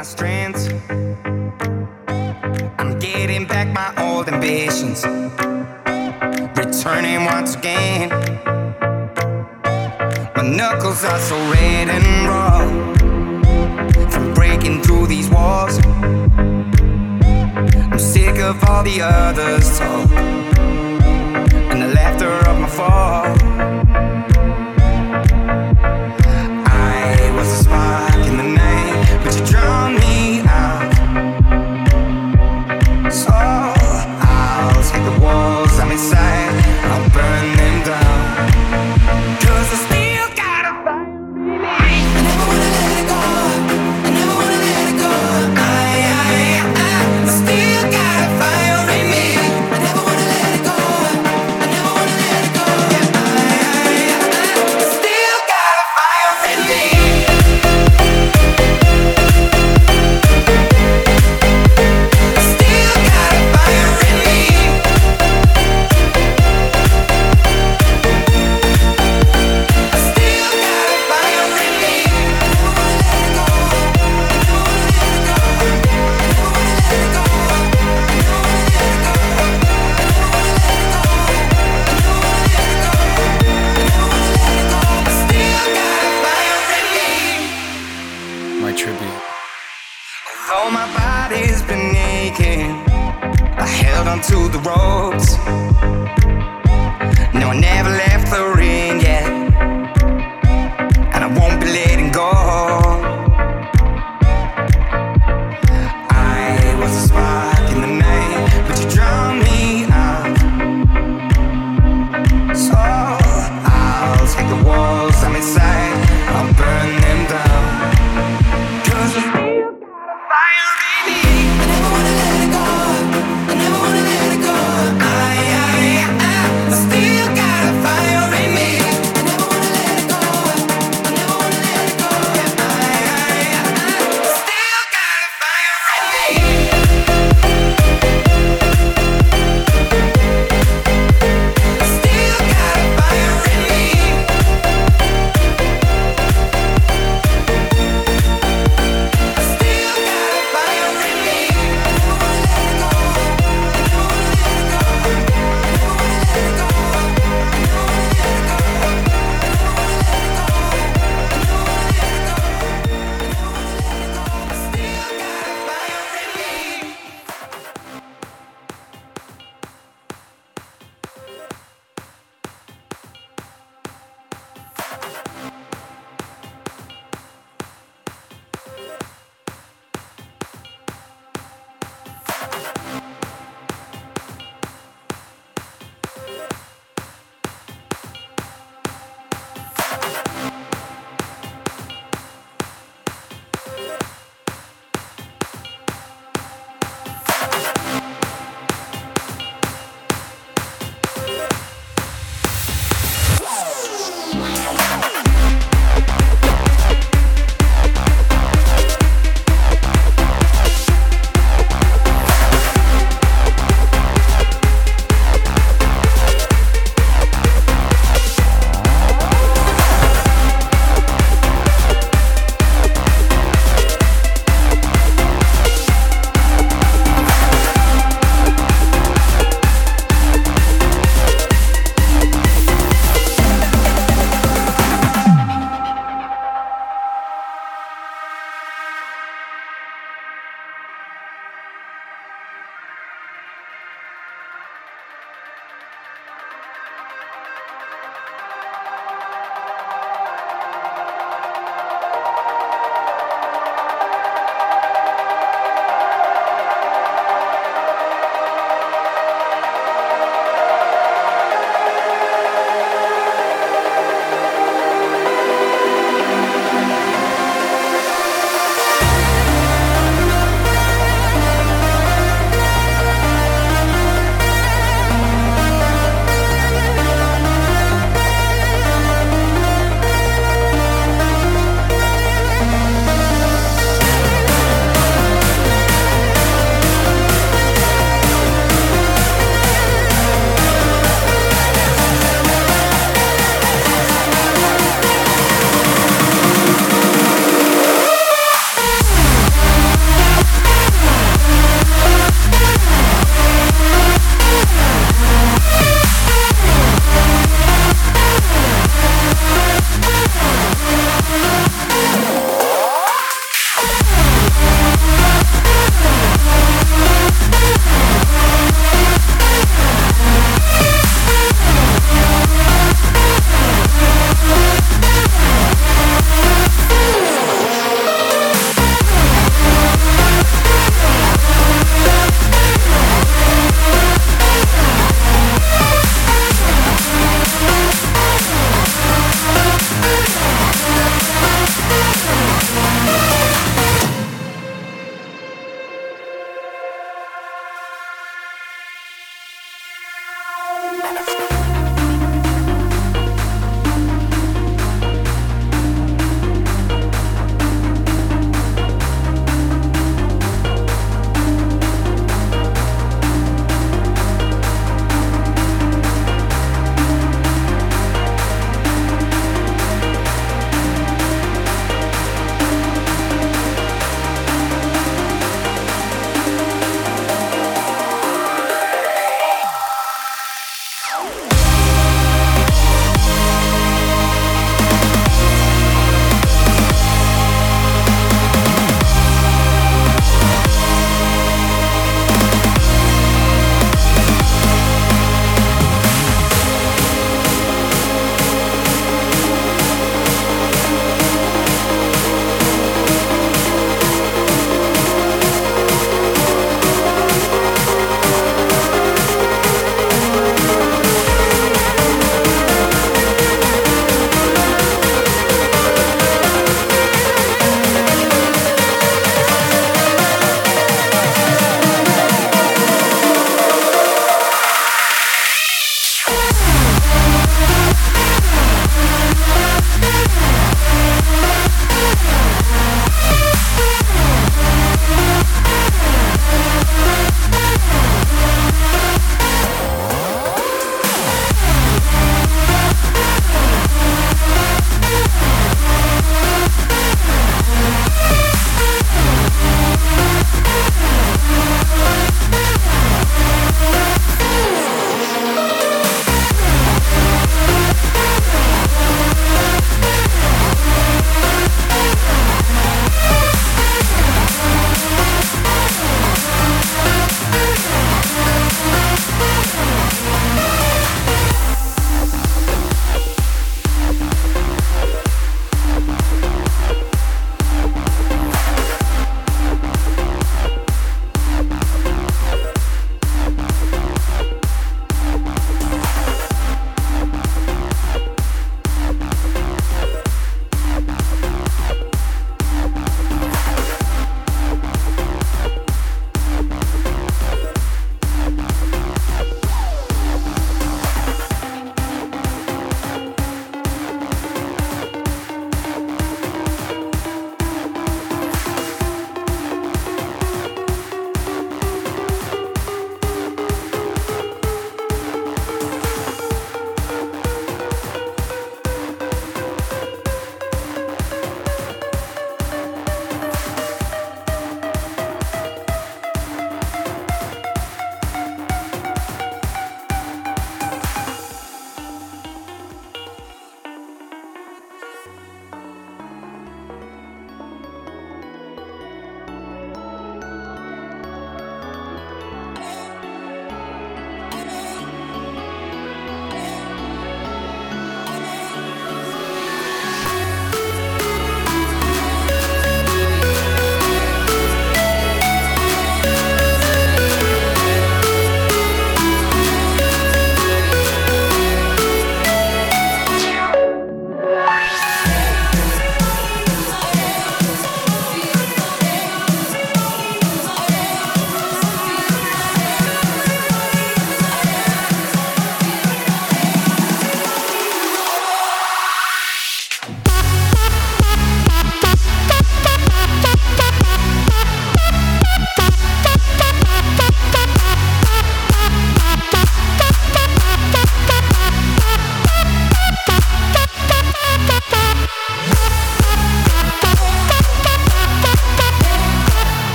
my strength. I'm getting back my old ambitions. Returning once again. My knuckles are so red and raw from breaking through these walls. I'm sick of all the others talk and the laughter of my fall.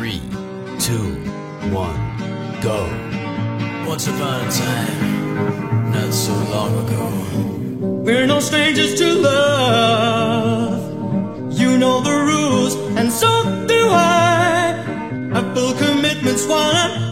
Three, two, one, go. Once upon a time, not so long ago, we're no strangers to love. You know the rules, and so do I. I commitments while I'm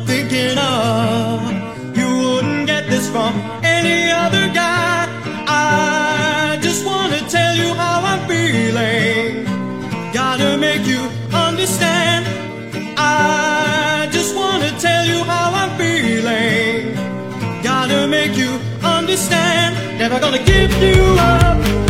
never gonna give you up.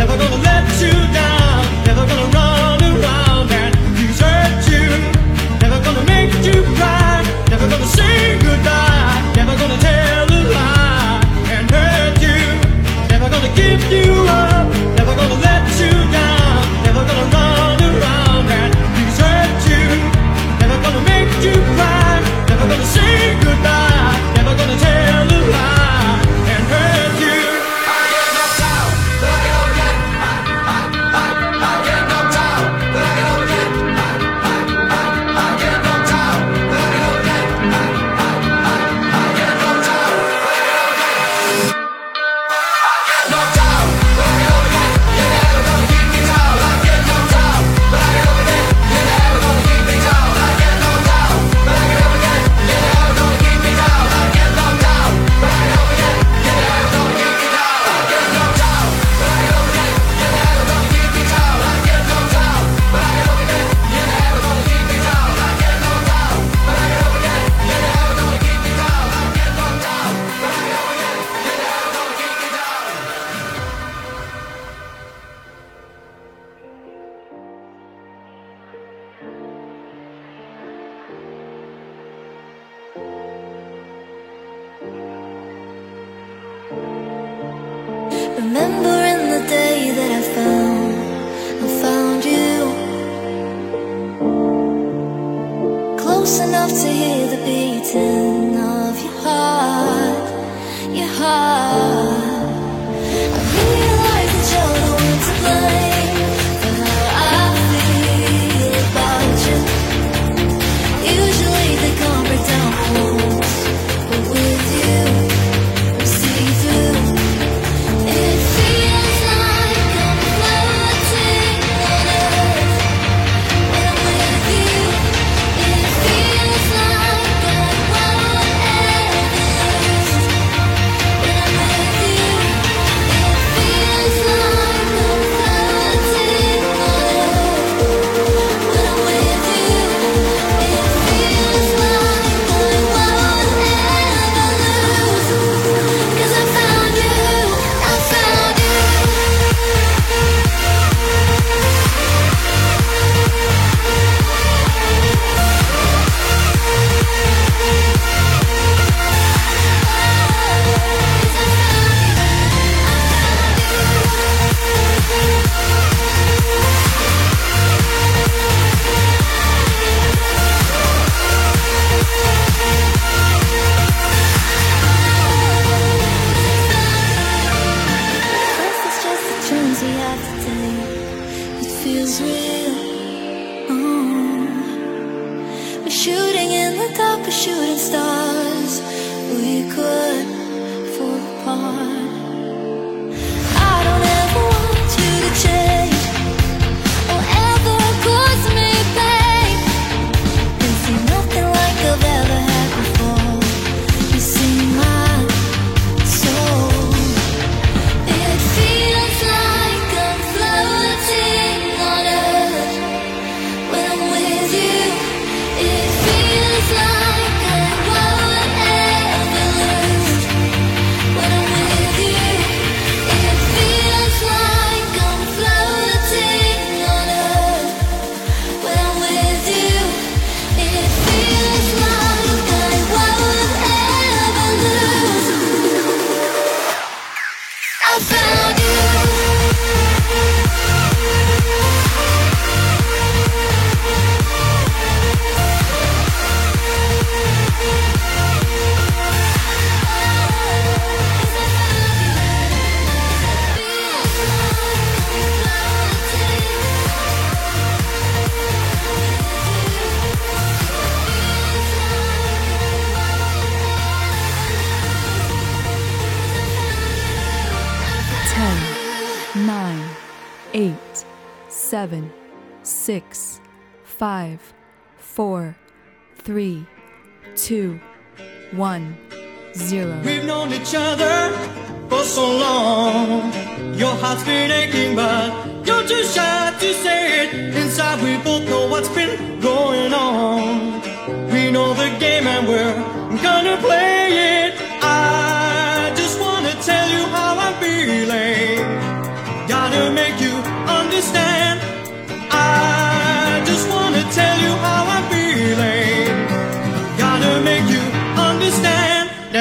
Remembering the day that I found, I found you. Close enough to hear the beating of your heart, your heart. I realize that you're the one to blame. one, zero. We've known each other for so long. Your heart's been aching, but you're too shy to say it. Inside, we both know what's been going on. We know the game, and we're gonna play.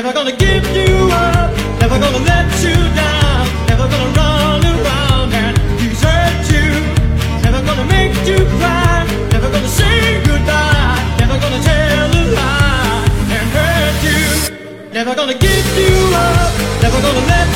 Never gonna give you up, never gonna let you down, never gonna run around and desert you, never gonna make you cry, never gonna say goodbye, never gonna tell a lie and hurt you, never gonna give you up, never gonna let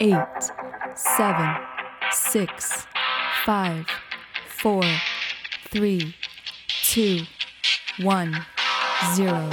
eight, seven, six, five, four, three, two, one, zero.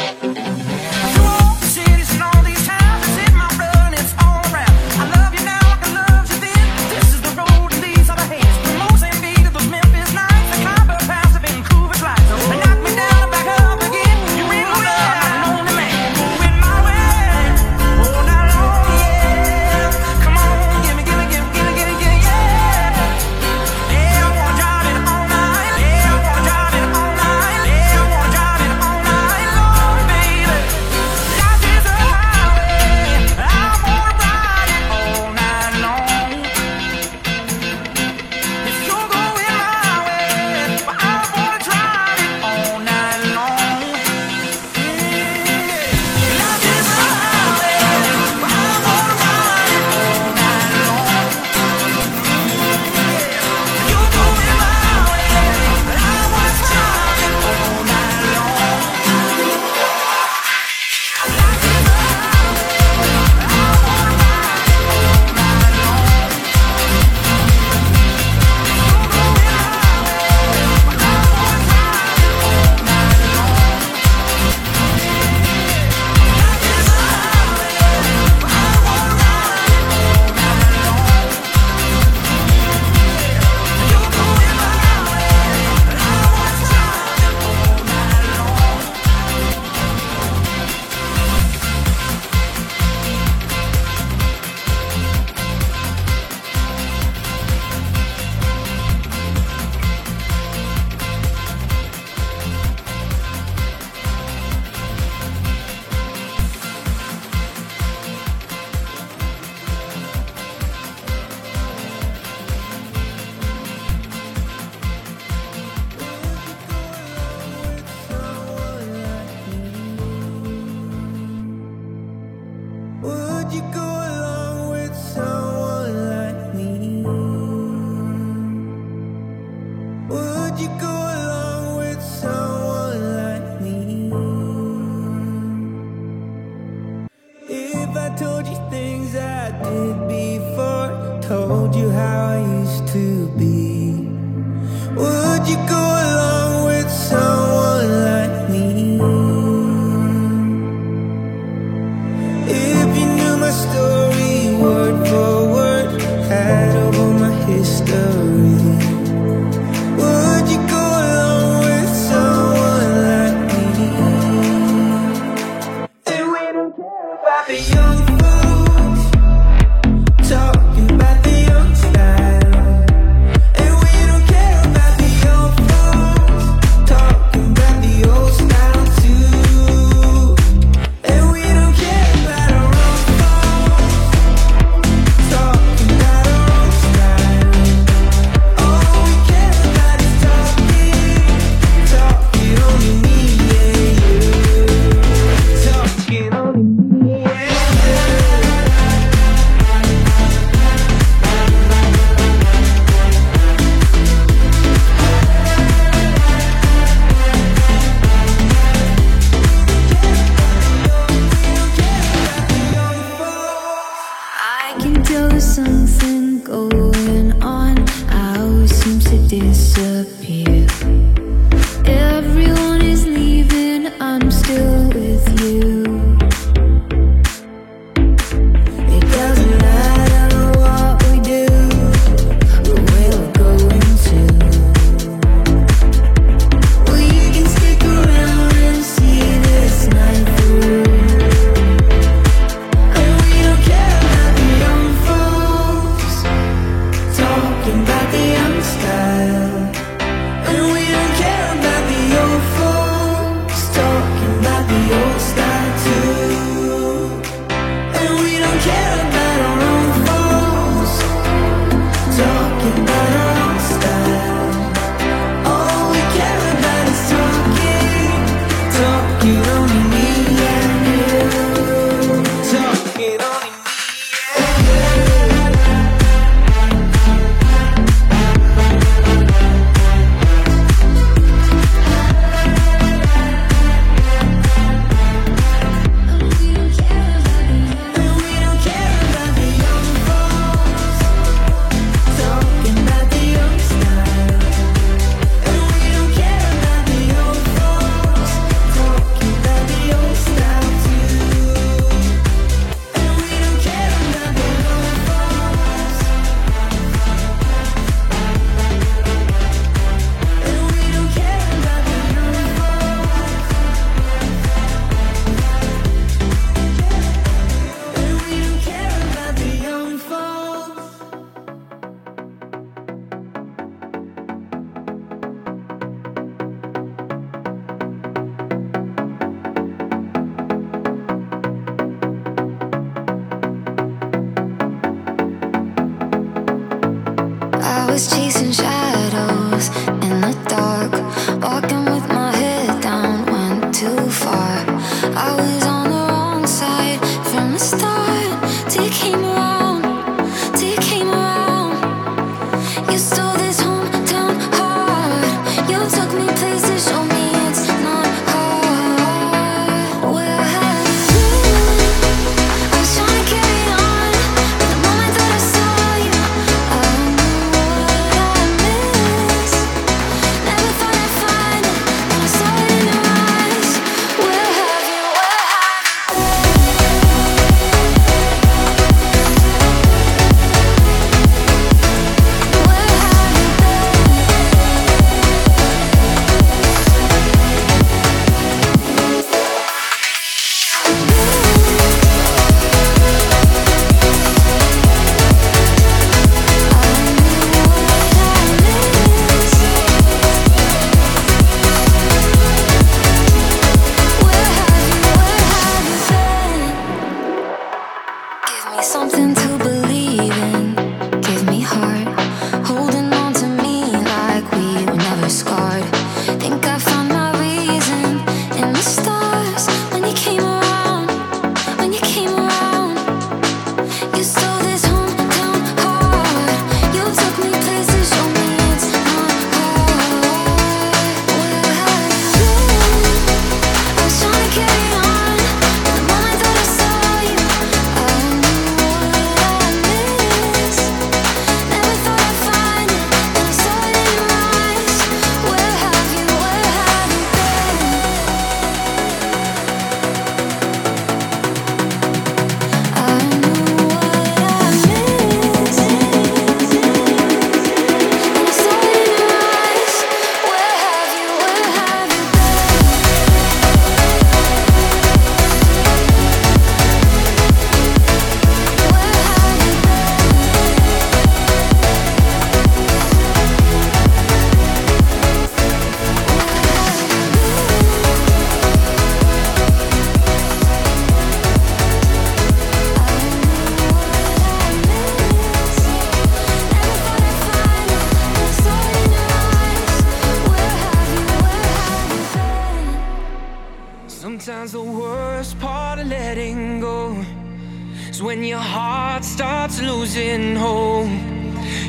When your heart starts losing hope.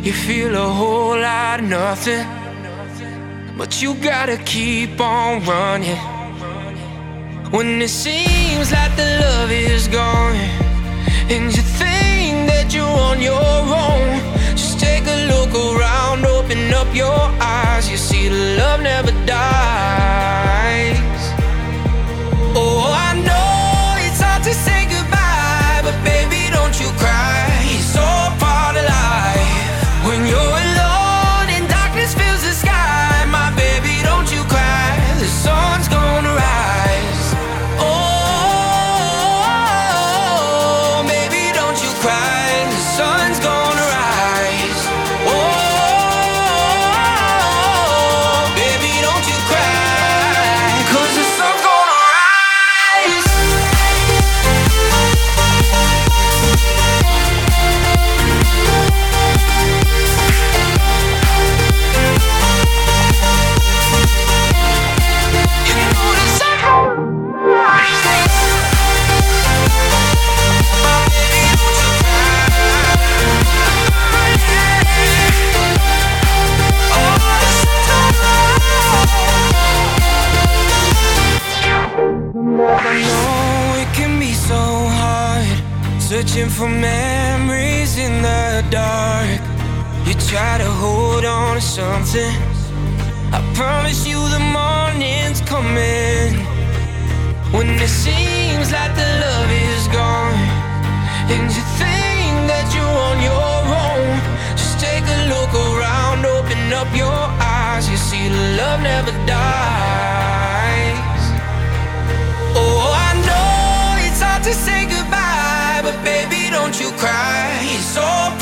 You feel a whole lot of nothing, but you gotta keep on running. When it seems like the love is gone, and you think that you're on your own, just take a look around, open up your eyes. You see, the love never dies. Something I promise you the morning's coming. When it seems like the love is gone And you think that you're on your own Just take a look around, open up your eyes. You see the love never dies. Oh, I know it's hard to say goodbye, but baby, don't you cry. It's all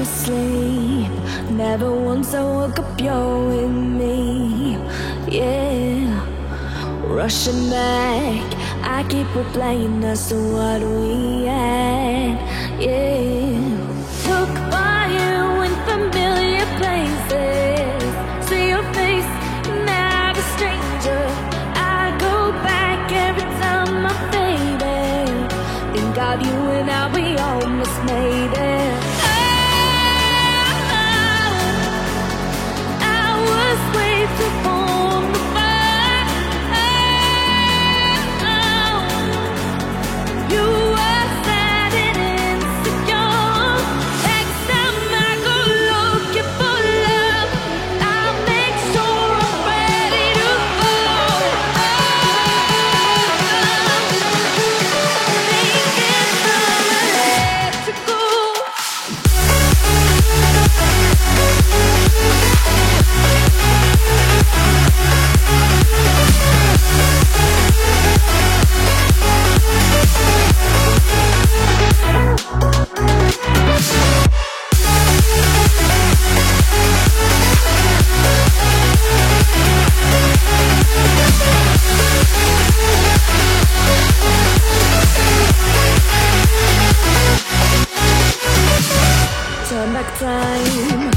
Asleep, never once I woke up, you're with me. Yeah, rushing back, I keep replaying us to what we had. Yeah, took by you in familiar places. See your face, not a stranger. I go back every time I'm faded. Think of you and how time.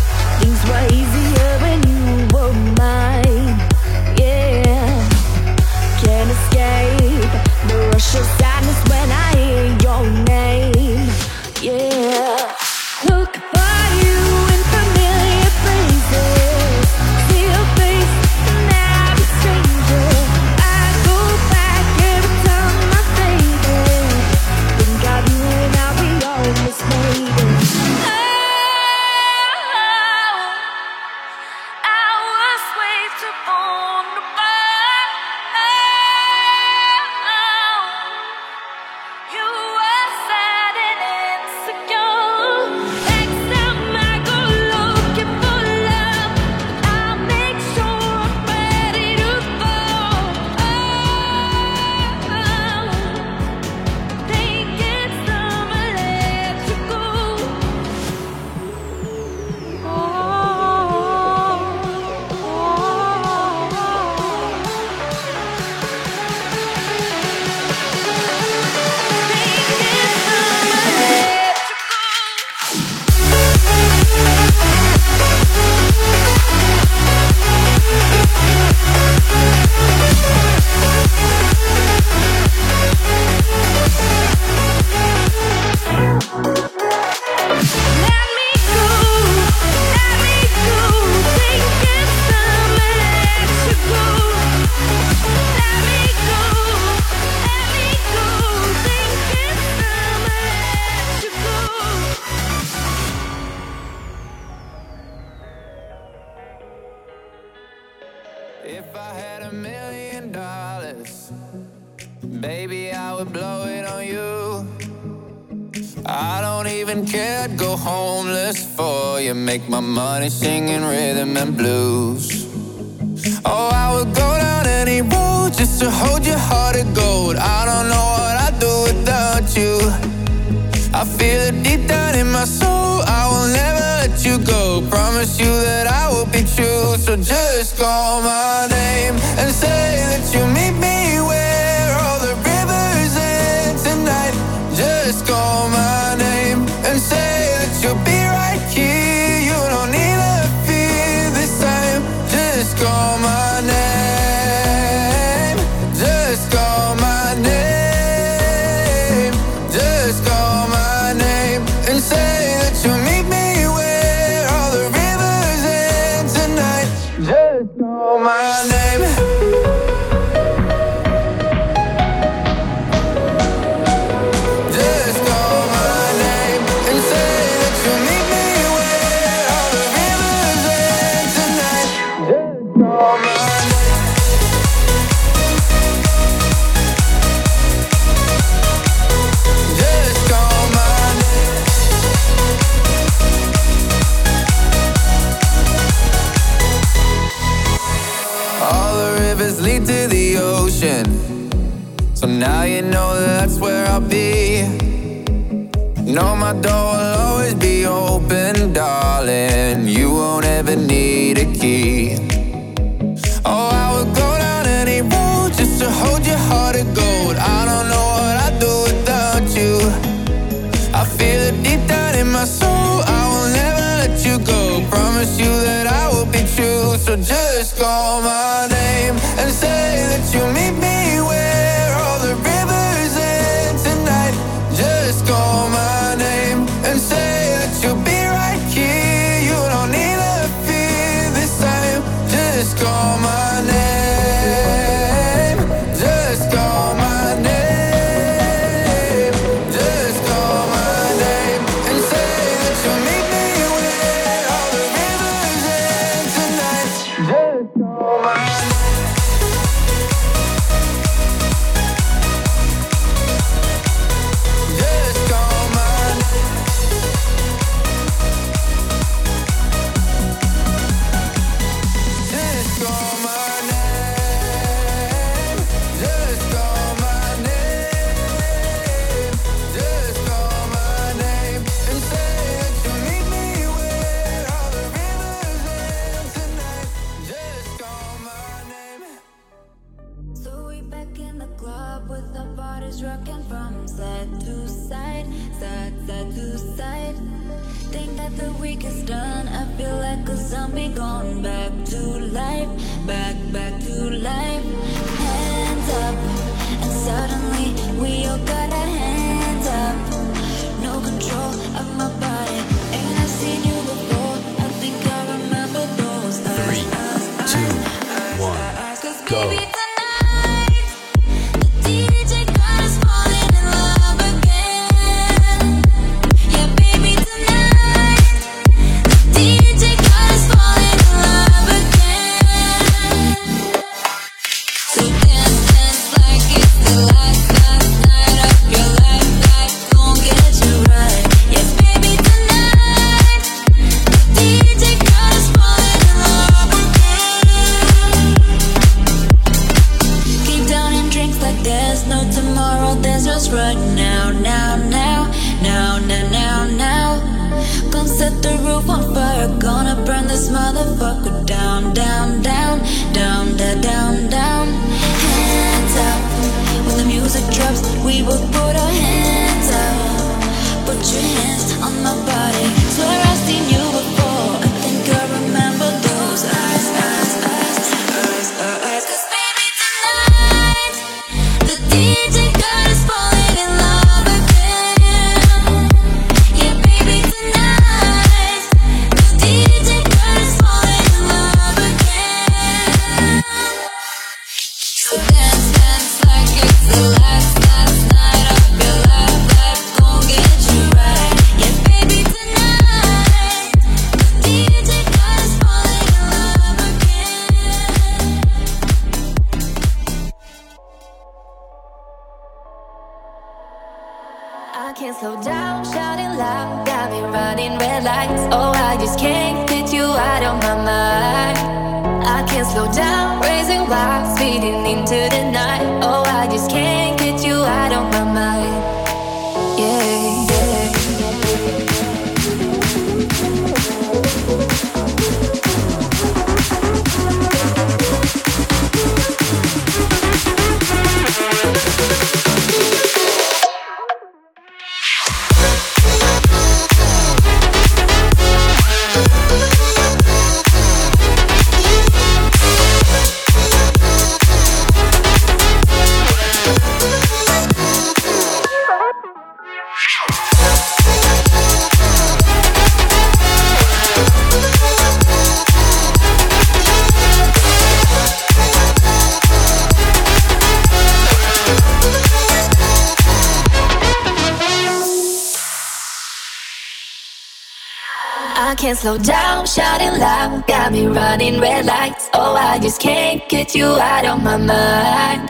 Can't slow down, shouting loud, got me running red lights. Oh, I just can't get you out of my mind.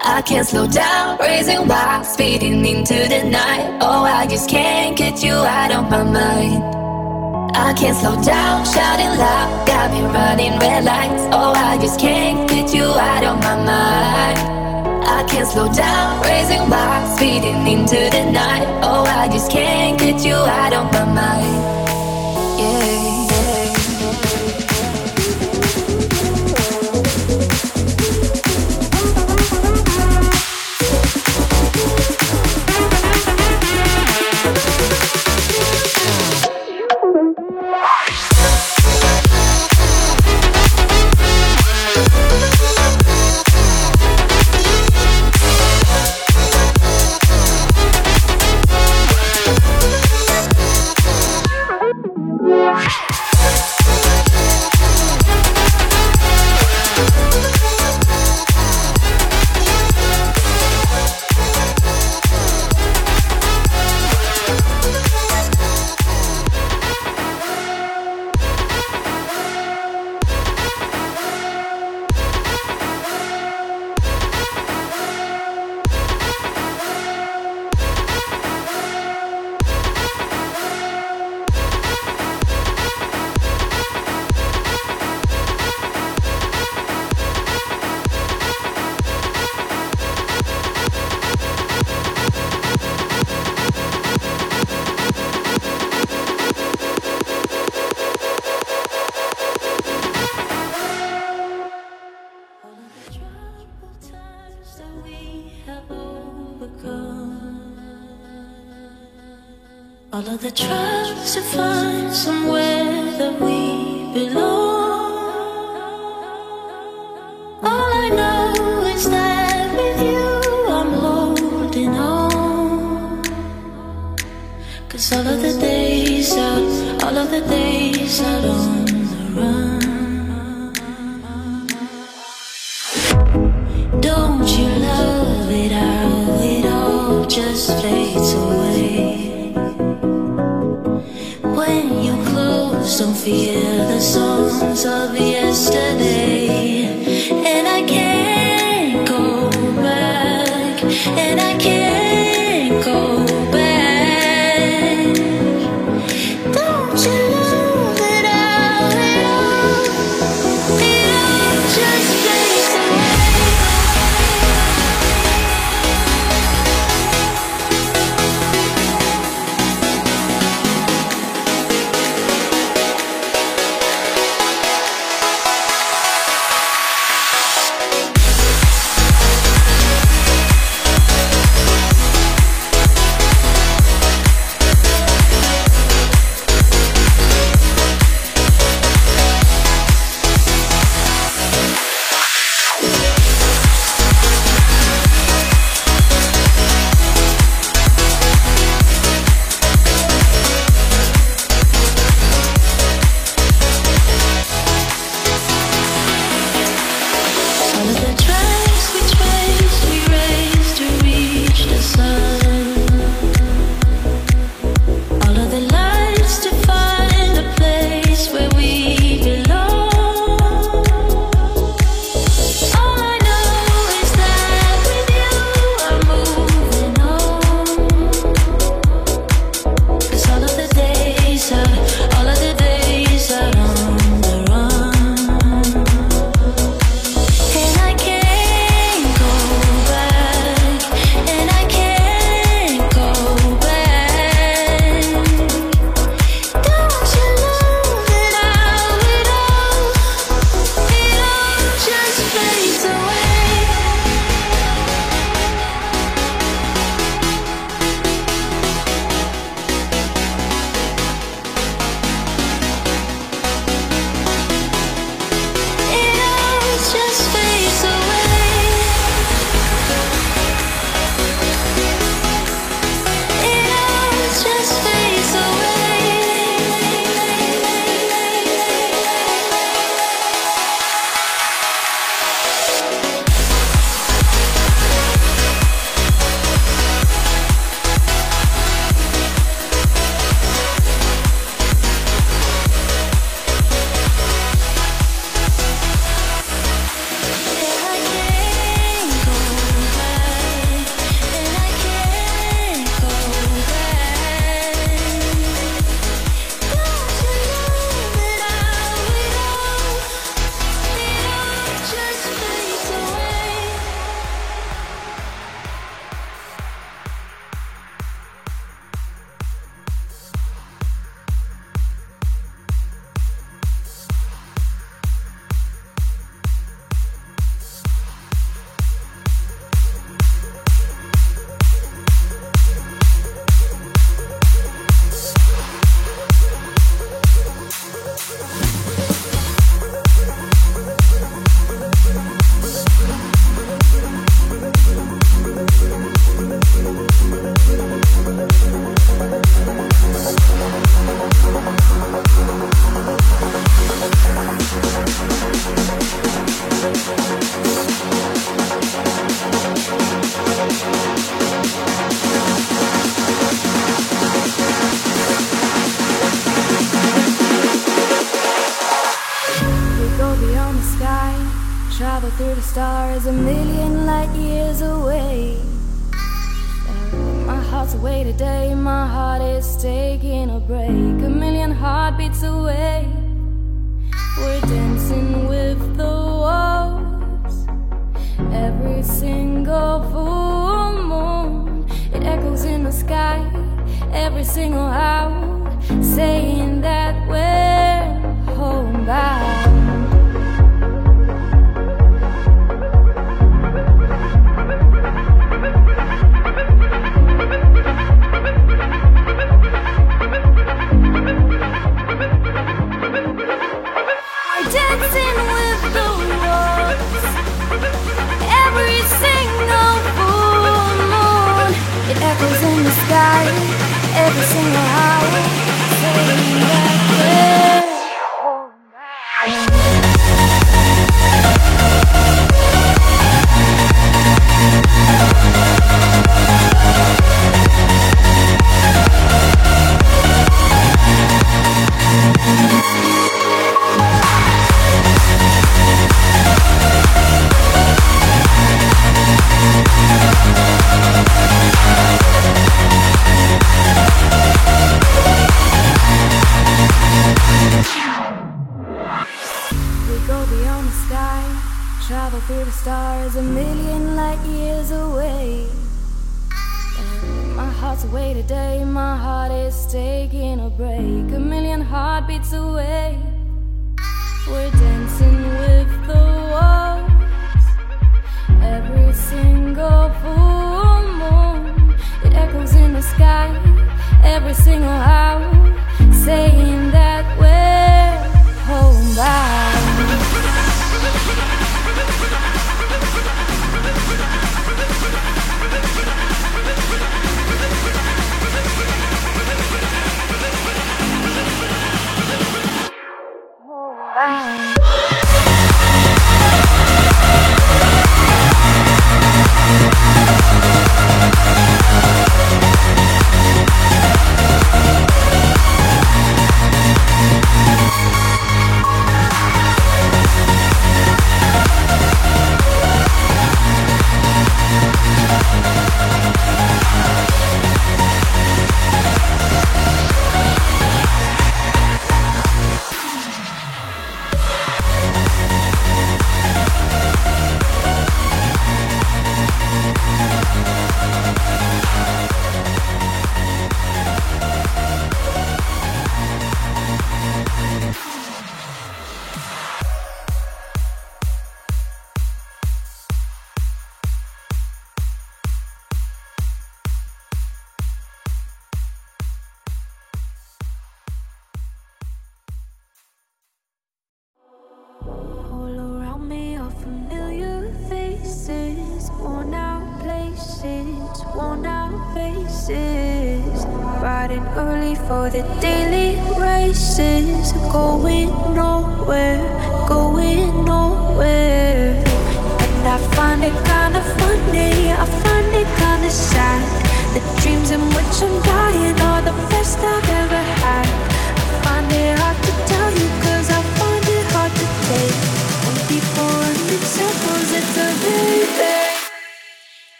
I can't slow down, raising wild, speeding into the night. Oh, I just can't get you out of my mind. I can't slow down, shouting loud, got me running red lights. Oh, I just can't get you out of my mind. I can't slow down, raising wild, speeding into the night. Oh, I just can't get you out of my mind.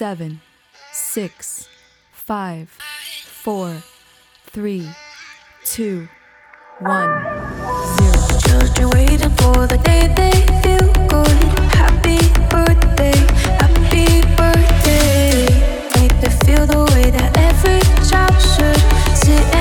seven, six, five, four, three, two, one, zero. Children waiting for the day they feel good. Happy birthday, happy birthday. Make them feel the way that every child should.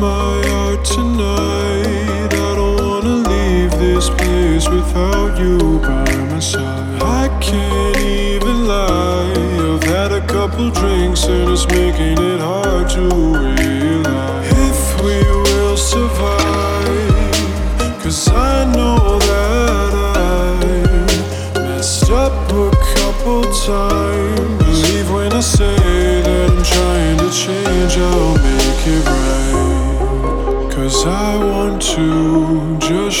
my heart tonight. I don't wanna leave this place without you by my side. I can't even lie. I've had a couple drinks and it's making it hard to.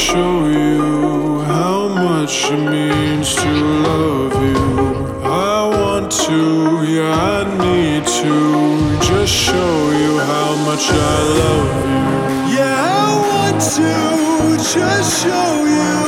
show you how much it means to love you. I want to, yeah, I need to just show you how much I love you. Yeah, I want to just show you.